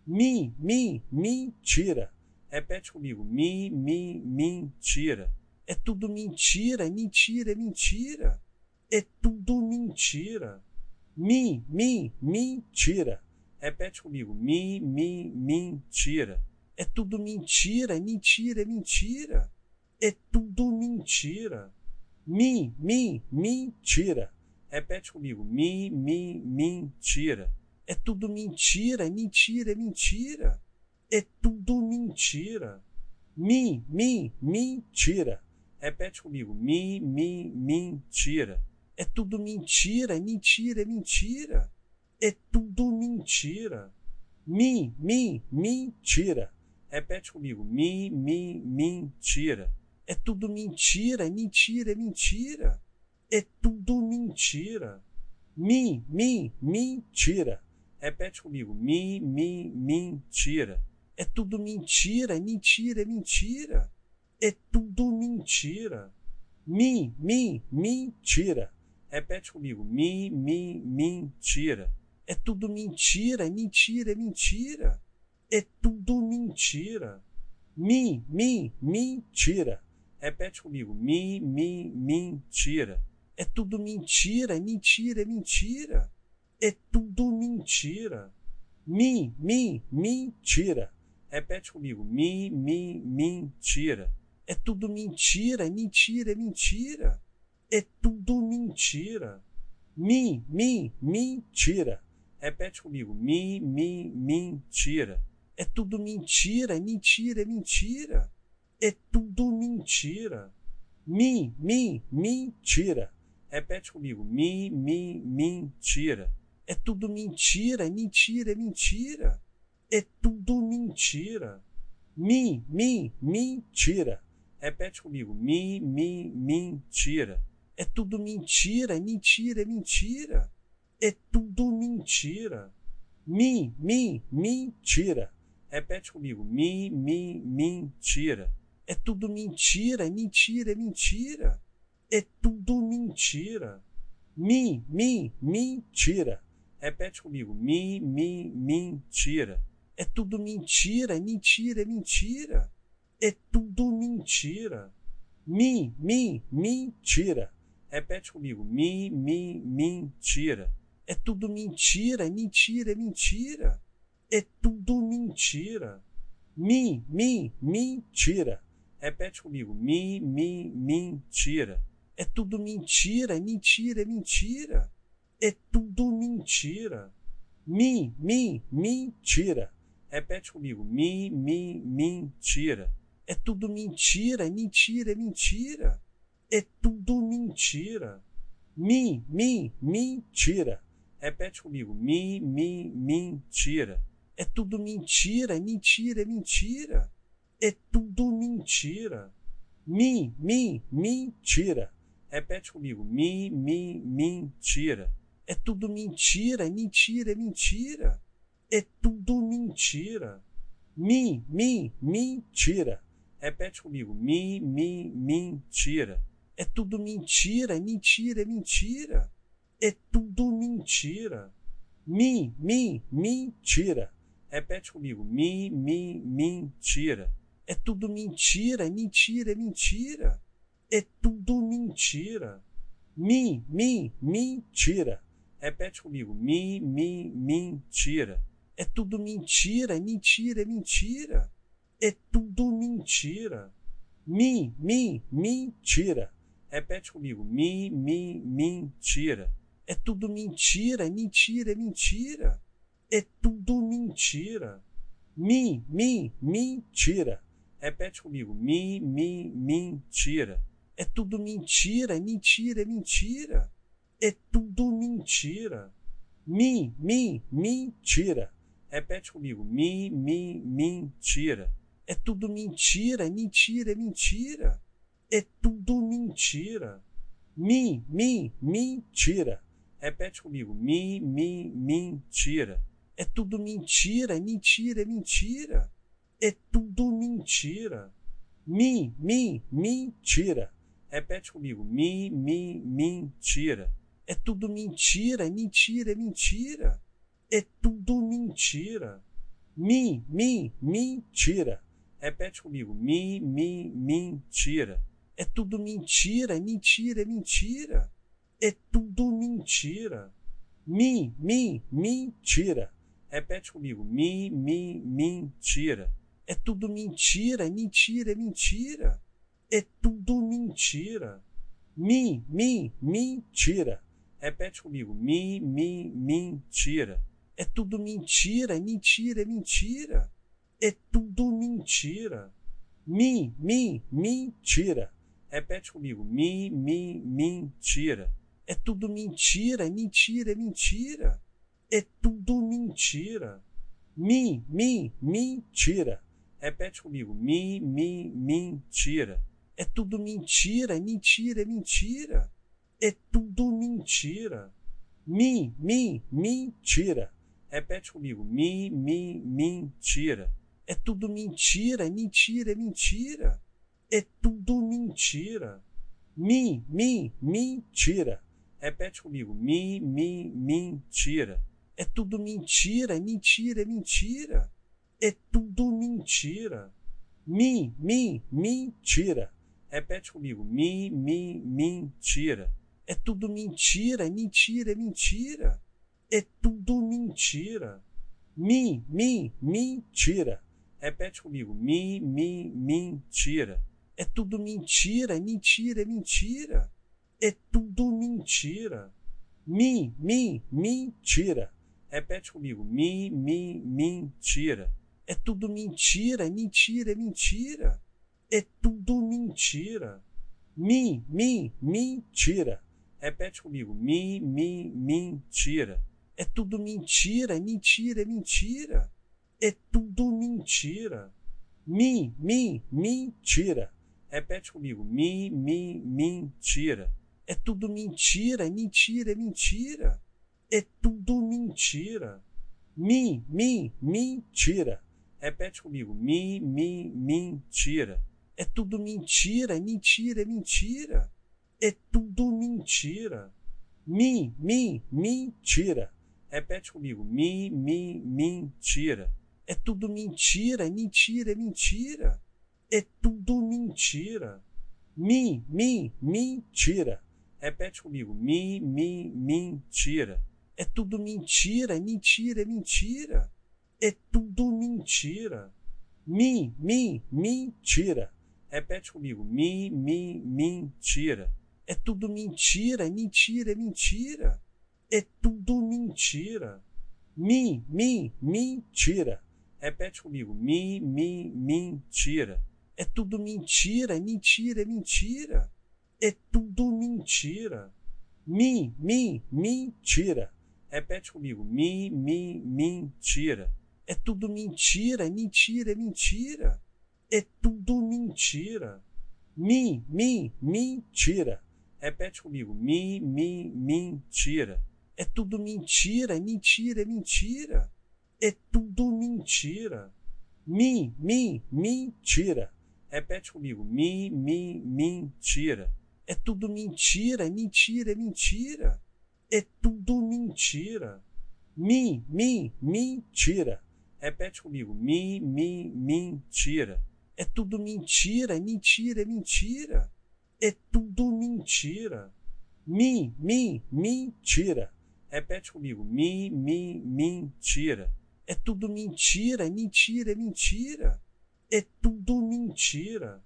Mim, mim, mentira. Repete comigo. Mim, mim, mentira. É tudo mentira, é mentira, é mentira. É tudo mentira. Mim, mim, mentira. Repete comigo. Mim, mim, mentira. É tudo mentira, é mentira, é mentira. É tudo mentira. Mim, mim, mentira. Repete comigo. Mim, mim, mentira. É tudo mentira, é mentira, é mentira. É tudo mentira. Mim, mim, mentira. Repete comigo. Mim, mim, mentira. É tudo mentira, é mentira, é mentira. É tudo mentira. Mim, mim, mentira. Repete comigo. Mim, mim, mentira. É tudo mentira, é mentira, é mentira. É tudo mentira. Mim, mim, mentira. Repete comigo. Mim, mim, mentira. É tudo mentira, é mentira, é mentira. É tudo mentira. Mim, mim, mentira. Repete comigo. Mim, mim, mentira. É tudo mentira, é mentira, é mentira. É tudo mentira. Mim, mim, mentira. Repete comigo. Mim, mim, mentira. É tudo mentira, é mentira, é mentira. É tudo mentira. Mim, mim, mentira. Repete comigo. Mim, mim, mentira. É tudo mentira, é mentira, é mentira. É tudo mentira. Mim, mim, mentira. Repete comigo. Mim, mim, mentira. É tudo mentira, é mentira, é mentira. É tudo mentira. Mim, mim, mentira. Repete comigo. Mim, mim, mentira. É tudo mentira, é mentira, é mentira. É tudo mentira. Mim, mim, mentira. Repete comigo. Mim, mim, mentira. É tudo mentira, é mentira, é mentira. É tudo mentira. Mim, mim, mentira. Repete comigo. Mim, mim, mentira. É tudo mentira, é mentira, é mentira. É tudo mentira. Mim, mim, mentira. Repete comigo. Mim, mim, mentira. É tudo mentira, é mentira, é mentira. É tudo mentira. Mim, mim, mentira. Repete comigo. Mim, mim, mentira. É tudo mentira, é mentira, é mentira. É tudo mentira. Mim, mim, mentira. Repete comigo. Mim, mim, mentira. É tudo mentira, é mentira, é mentira. É tudo mentira. Mim, mim, mentira. Repete comigo. Mim, mim, mentira. É tudo mentira, é mentira, é mentira. É tudo mentira. Mim, mim, mentira. Repete comigo. Mim, mim, mentira. É tudo mentira, é mentira, é mentira. É tudo mentira. Mim, mim, mentira. Repete comigo. Mim, mim, mentira. É tudo mentira, é mentira, é mentira. É tudo mentira. Mim, mim, mentira. Repete comigo. Mim, mim, mentira. É tudo mentira, é mentira, é mentira. É tudo mentira. Mim, mim, mentira. Repete comigo. Mim, mim, mentira. É tudo mentira, é mentira, é mentira. É tudo mentira. Mim, mim, mentira. Repete comigo. Mim, mim, mentira. É tudo mentira, é mentira, é mentira. É tudo mentira. Mim, mim, mentira. Repete comigo. Mim, mim, mentira. É tudo mentira, é mentira, é mentira. Mentira. Mim, mim, mentira. Repete comigo. Mim, mim, mentira. É tudo mentira, é mentira, é mentira. É tudo mentira. Mim, mim, mentira. Repete comigo. Mim, mim, mentira. É tudo mentira, é mentira, é mentira. É tudo mentira. Mim, mim, mentira. Repete comigo. Mim, mim, mentira. É tudo mentira, é mentira, é mentira. É tudo mentira. Mim, mim, mentira. Repete comigo. Mim, mim, mentira. É tudo mentira, é mentira, é mentira. É tudo mentira. Mim, mim, mentira. Repete comigo. Mim, mim, mentira. É tudo mentira, é mentira, é mentira. É tudo mentira. Mim, mim, mentira. Repete comigo. Mim, mim, mentira. É tudo mentira, é mentira, é mentira. É tudo mentira. Mim, mim, mentira. Repete comigo. Mim, mim, mentira. É tudo mentira, é mentira, é mentira. É tudo mentira. Mim, mim, mentira. Repete comigo. Mim, mim, mentira. É tudo mentira, é mentira, é mentira. É tudo mentira. Mim, mim, mentira. Repete comigo. Mim, mim, mentira. É tudo mentira, é mentira, é mentira. É tudo mentira. Mim, mim, mentira. Repete comigo. Mim, mim, mentira. É tudo mentira, é mentira, é mentira. É tudo mentira. Mim, mim, mentira. Repete comigo. Mim, mim, mentira. É tudo mentira, é mentira, é mentira. É tudo mentira. Mim, mim, mentira. Repete comigo. Mim, mim, mentira. É tudo mentira, é mentira, é mentira. É tudo mentira. Mim, mim, mentira. Repete comigo. Mim, mim, mentira. É tudo mentira, é mentira, é mentira. É tudo mentira. Mim, mim, mentira. Repete comigo. Mim, mim, mentira. É tudo mentira, é mentira, é mentira. É tudo mentira. Mim, mim, mentira. Repete comigo. Mim, mim, mentira. É tudo mentira, é mentira, é mentira. É tudo mentira. Mim, mim, mentira. Repete comigo. Mim, mim, mentira. É tudo mentira, é mentira, é mentira. É tudo mentira. Mim, mim, mentira. Repete comigo. Mim, mim, mentira. É tudo mentira, é mentira, é mentira. É tudo mentira. Mim, mim, mentira. Repete comigo. Mim, mim, mentira. É tudo mentira, é mentira, é mentira. É tudo mentira. Mim, mim, mentira. Repete comigo. Mim, mim, mentira. É tudo mentira, é mentira, é mentira. É tudo mentira. Mim, mim, mentira. Repete comigo. Mim, mim, mentira. É tudo mentira, é mentira, é mentira. É tudo mentira. Mim, mim, mentira. Repete comigo. Mim, mim, mentira. É tudo mentira, é mentira, é mentira. É tudo mentira. Mim, mim, mentira. Repete comigo. Mim, mim, mentira. É tudo mentira, é mentira, é mentira. É tudo mentira. Mim, mim, mentira. Repete comigo. Mim, mim, mentira. É tudo mentira, é mentira, é mentira. É tudo mentira. Mim, mim, mentira. Repete comigo. Mim, mim, mentira. É tudo mentira, é mentira, é mentira. É tudo mentira. Mim, mim, mentira. Repete comigo. Mim, mim, mentira. É tudo mentira, é mentira, é mentira. É tudo mentira. Mim, mim, mentira. Repete comigo. Mim, mim, mentira. É tudo mentira, é mentira, é mentira. É tudo mentira.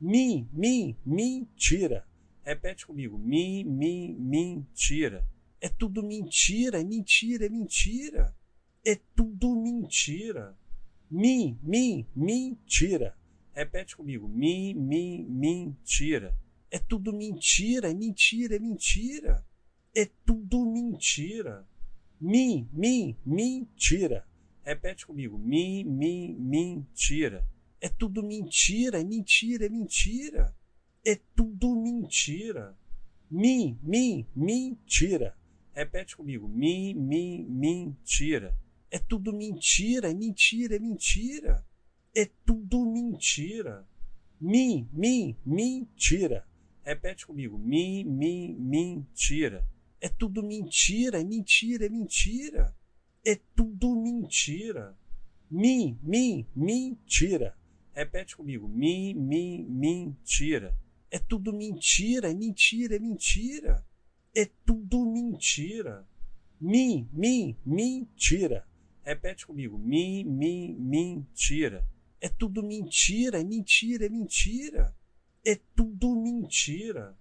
Mim, mim, mentira. Repete comigo. Mim, mim, mentira. É tudo mentira, é mentira, é mentira. É tudo mentira. Mim, mim, mentira. Repete comigo. Mim, mim, mentira. É tudo mentira, é mentira, é mentira. É tudo mentira. Mim, mim, mentira. Repete comigo. Mim, mim, mentira. É tudo mentira, é mentira, é mentira. É tudo mentira. Mim, mim, mentira. Repete comigo. Mim, mim, mentira. É tudo mentira, é mentira, é mentira. É tudo mentira. Mim, mim, mentira. Repete comigo. Mim, mim, mentira. É tudo mentira, é mentira, é mentira. É tudo mentira. Mim, mim, mentira. Repete comigo. Mim, mim, mentira. É tudo mentira, é mentira, é mentira. É tudo mentira. Mim, mim, mentira. Repete comigo. Mim, mim, mentira. É tudo mentira, é mentira, é mentira. É tudo mentira.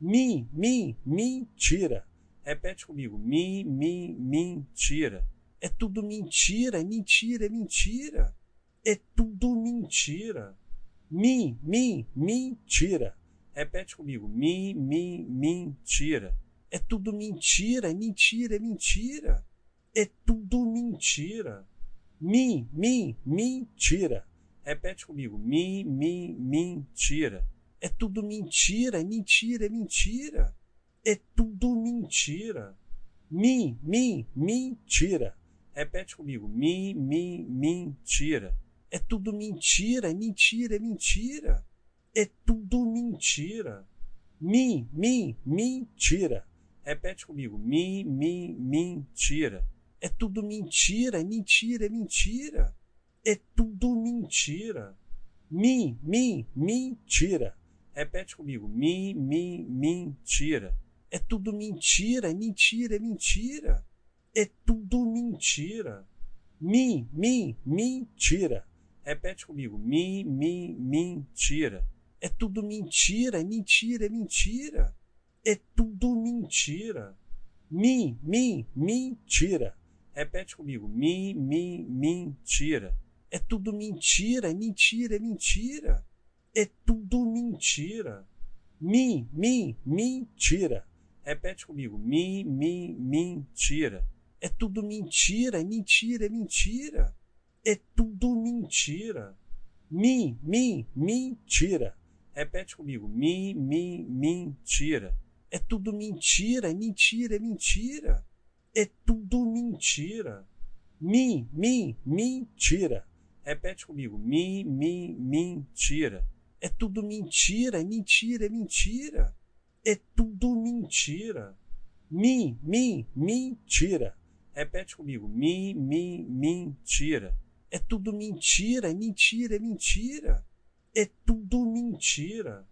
Mim, mim, mentira. Repete comigo. Mim, mim, mentira. É tudo mentira, é mentira, é mentira. É tudo mentira. Mim, mim, mentira. Repete comigo. Mim, mim, mentira. É tudo mentira, é mentira, é mentira. É tudo mentira. Mim, mim, mentira. Repete comigo. Mim, mim, mentira. É tudo mentira, é mentira, é mentira. É tudo mentira. Mim, mim, mentira. Repete comigo. Mim, mim, mentira. É tudo mentira, é mentira, é mentira. É tudo mentira. Mim, mim, mentira. Repete comigo. Mim, mim, mentira. É tudo mentira, é mentira, é mentira. É tudo mentira. Mim, mim, mentira. Repete comigo. Mim, mim, mentira. É tudo mentira, é mentira, é mentira. É tudo mentira. Mim, mim, mentira. Repete comigo. Mim, mim, mentira. É tudo mentira, é mentira, é mentira. É tudo mentira. Mim, mim, mentira. Repete comigo. Mim, mim, mentira. É tudo mentira, é mentira, é mentira. É tudo mentira. Mim, mim, mentira. Repete comigo. Mim, mim, mentira. É tudo mentira, é mentira, é mentira. É tudo mentira. Mim, mim, mentira. Repete comigo. Mim, mim, mentira. É tudo mentira, é mentira, é mentira. É tudo mentira. Mim, mim, mentira. Repete comigo. Mim, mim, mentira. É tudo mentira, é mentira, é mentira. É tudo mentira. Mim, mim, mentira. Repete comigo. Mim, mim, mentira. É tudo mentira, é mentira, é mentira. É tudo mentira.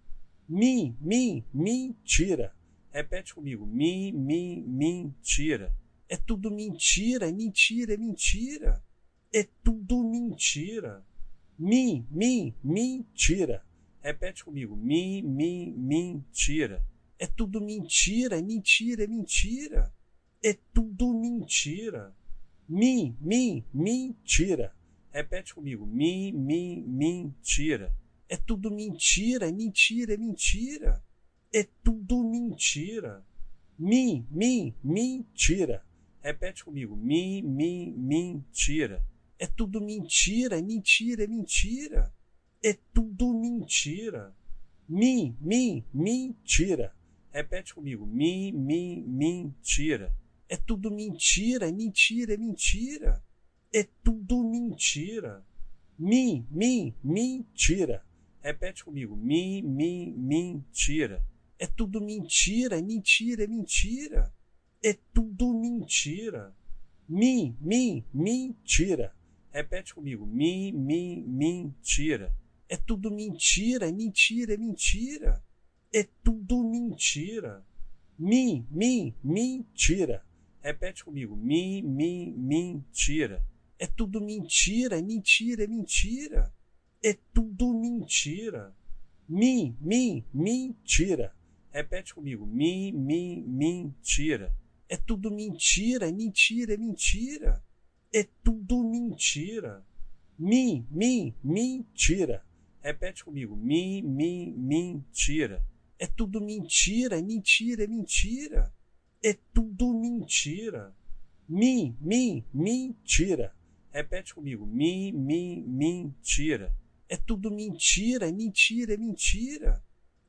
Mim, mim, mentira. Repete comigo. Mim, mim, mentira. É tudo mentira, é mentira, é mentira. É tudo mentira. Mim, mim, mentira. Repete comigo. Mim, mim, mentira. É tudo mentira, é mentira, é mentira. É tudo mentira. Mim, mim, mentira. Repete comigo. Mim, mim, mentira. É tudo mentira, é mentira, é mentira. É tudo mentira. Mim, mim, mentira. Repete comigo. Mim, mim, mentira. É tudo mentira, é mentira, é mentira. É tudo mentira. Mim, mim, mentira. Repete comigo. Mim, mim, mentira. É tudo mentira, é mentira, é mentira. É tudo mentira. Mim, mim, mentira. Repete comigo. Mim, mim, mentira. É tudo mentira, é mentira, é mentira. É tudo mentira. Mim, mim, mentira. Repete comigo. Mim, mim, mentira. É tudo mentira, é mentira, é mentira. É tudo mentira. Mim, mim, mentira. Repete comigo. Mim, mim, mentira. É tudo mentira, é mentira, é mentira. É tudo mentira. Mim, mim, mentira. Repete comigo. Mim, mim, mentira. É tudo mentira, é mentira, é mentira. É tudo mentira. Mim, mim, mentira. Repete comigo. Mim, mim, mentira. É tudo mentira, é mentira, é mentira. É tudo mentira. Mim, mim, mentira. Repete comigo. Mim, mim, mentira. É tudo mentira, é mentira, é mentira.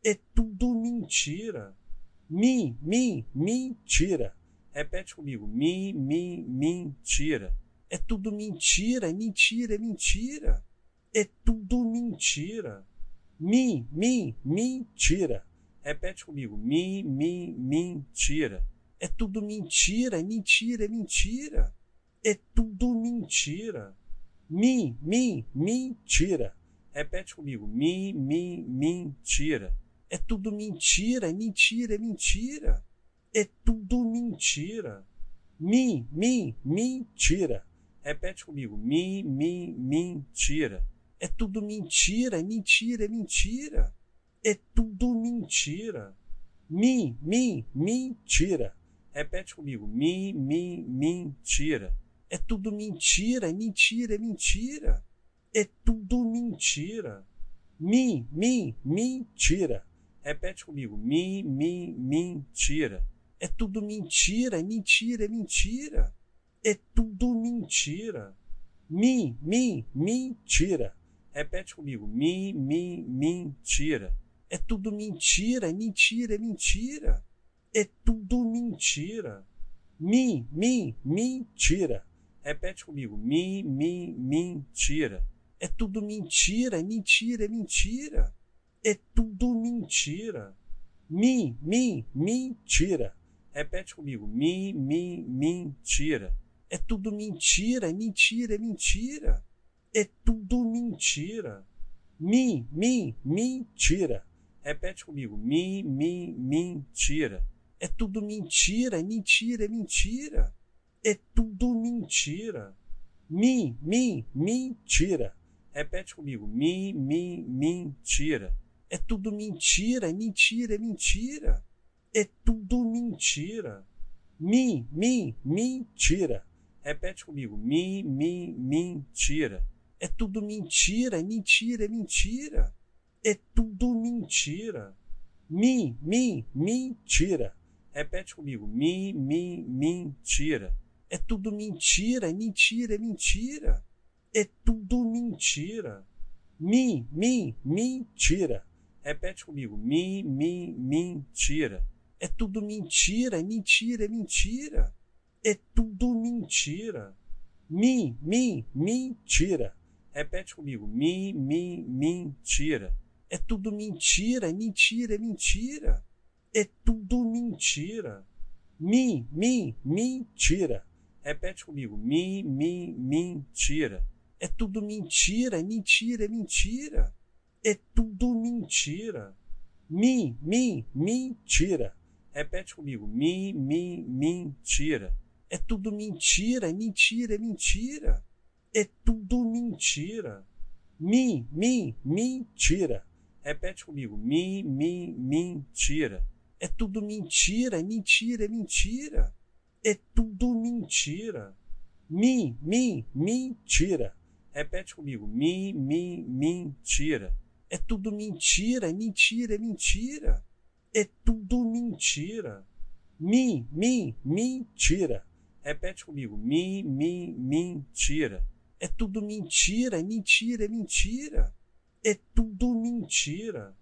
É tudo mentira. Mim, mim, mentira. Repete comigo. Mim, mim, mentira. É tudo mentira, é mentira, é mentira. É tudo mentira. Mim, mim, mentira. Repete comigo. Mim, mim, mentira. É tudo mentira, é mentira, é mentira. É tudo mentira. Mim, mim, mentira. Repete comigo. Mim, mim, mentira. É tudo mentira, é mentira, é mentira. É tudo mentira. Mim, mim, mentira. Repete comigo. Mim, mim, mentira. É tudo mentira, é mentira, é mentira. É tudo mentira. Mim, mim, mentira. Repete comigo. Mim, mim, mentira. É tudo mentira, é mentira, é mentira. É tudo mentira. Mim, mim, mentira. Repete comigo. Mim, mim, mentira. É tudo mentira, é mentira, é mentira. É tudo mentira. Mim, mim, mentira. Repete comigo. Mim, mim, mentira. É tudo mentira, é mentira, é mentira. É tudo mentira. Mim, mim, mentira. Repete comigo. Mim, mim, mentira. É tudo mentira, é mentira, é mentira. É tudo mentira. Mim, mim, mentira. Repete comigo. Mim, mim, mentira. É tudo mentira, é mentira, é mentira. É tudo mentira. Mim, mim, mentira. Repete comigo. Mim, mim, mentira. É tudo mentira, é mentira, é mentira. É tudo mentira. Mim, mim, mentira. Repete comigo. Mim, mim, mentira. É tudo mentira, é mentira, é mentira. É tudo mentira. Mim, mim, mentira. Repete comigo. Mim, mim, mentira. É tudo mentira, é mentira, é mentira. É tudo mentira. Mim, mim, mentira. Repete comigo. Mim, mim, mentira. É tudo mentira, é mentira, é mentira. É tudo mentira. Mim, mim, mentira. Repete comigo. Mim, mim, mentira. É tudo mentira, é mentira, é mentira. É tudo mentira. Mim, mim, mentira. Repete comigo. Mim, mim, mentira. É tudo mentira, é mentira, é mentira. É tudo mentira. Mim, mim, mentira. Repete comigo. Mim, mim, mentira. É tudo mentira, é mentira, é mentira. É tudo mentira. Mim, mim, mentira. Repete comigo. Mim, mim, mentira. É tudo mentira, é mentira, é mentira. É tudo mentira. Mim, mim, mentira. Repete comigo. Mim, mim, mentira. É tudo mentira, é mentira, é mentira. É tudo mentira. Mim, mim, mentira. Repete comigo. Mim, mim, mentira. É tudo mentira, é mentira, é mentira. É tudo mentira. Mim, mim, mentira. Repete comigo. Mim, mim, mentira. É tudo mentira, é mentira, é mentira. É tudo mentira.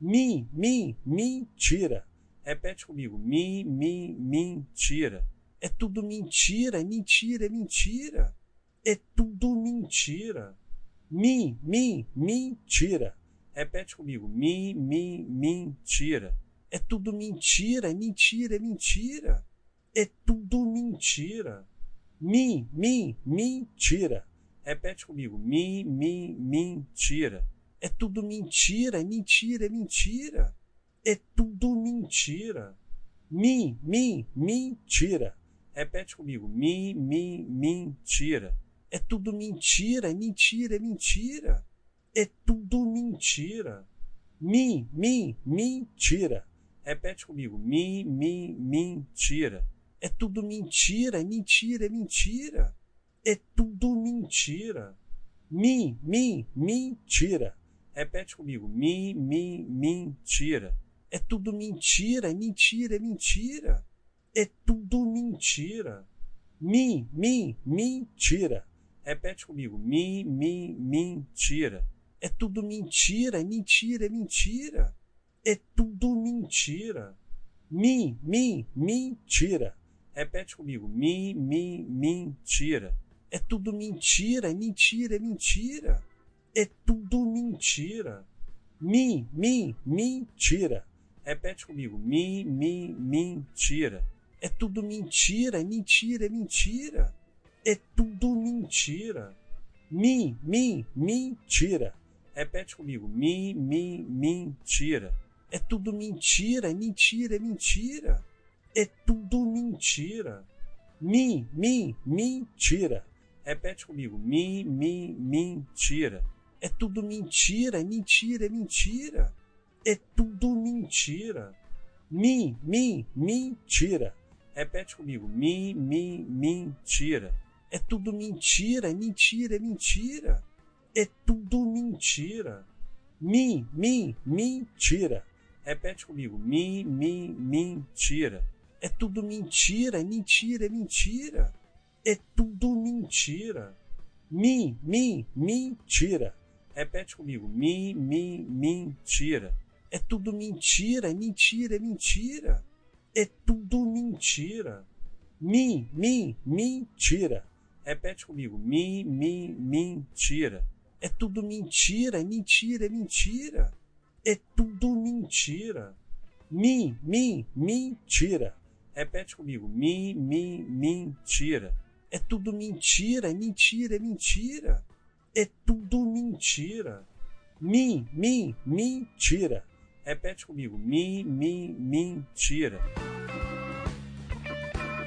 Mim, mim, mentira. Repete comigo. Mim, mim, mentira. É tudo mentira, é mentira, é mentira. É tudo mentira. Mim, mim, mentira. Repete comigo. Mim, mim, mentira. É tudo mentira, é mentira, é mentira. É tudo mentira. Mim, mim, mentira. Repete comigo. Mim, mim, mentira. É tudo mentira, é mentira, é mentira. É tudo mentira. Mim, mim, mentira. Repete comigo. Mim, mim, mentira. É tudo mentira, é mentira, é mentira. É tudo mentira. Mim, mim, mentira. Repete comigo. Mim, mim, mentira. É tudo mentira, é mentira, é mentira. É tudo mentira. Mim, mim, mentira. Repete comigo. Mim, mim, mentira. É tudo mentira, é mentira, é mentira. É tudo mentira. Mim, mim, mentira. Repete comigo. Mim, mim, mentira. É tudo mentira, é mentira, é mentira. É tudo mentira. Mim, mim, mentira. Repete comigo. Mim, mim, mentira. É tudo mentira, é mentira, é mentira. É tudo mentira. Mim, mim, mentira. Repete comigo. Mim, mim, mentira. É tudo mentira, é mentira, é mentira. É tudo mentira. Mim, mim, mentira. Repete comigo. Mim, mim, mentira. É tudo mentira, é mentira, é mentira. É tudo mentira. Mim, mim, mentira. Repete comigo. Mim, mim, mentira. É tudo mentira, é mentira, é mentira. É tudo mentira. Mim, mim, mentira. Repete comigo. Mim, mim, mentira. É tudo mentira, é mentira, é mentira. É tudo mentira. Mim, mim, mentira. Repete comigo. Mim, mim, mentira. É tudo mentira, é mentira, é mentira. É tudo mentira. Mim, mim, mentira. Repete comigo. Mim, mim, mentira. É tudo mentira, é mentira, é mentira. É tudo mentira. Mim, mim, mentira. Repete comigo. Mim, mim, mentira. É tudo mentira, é mentira, é mentira. É tudo mentira. Mim, mim, mentira. Repete comigo. Mim, mim, mentira. É tudo mentira, é mentira, é mentira. É tudo mentira. Mim, mim, mentira. Repete comigo. Mim, mim, mentira.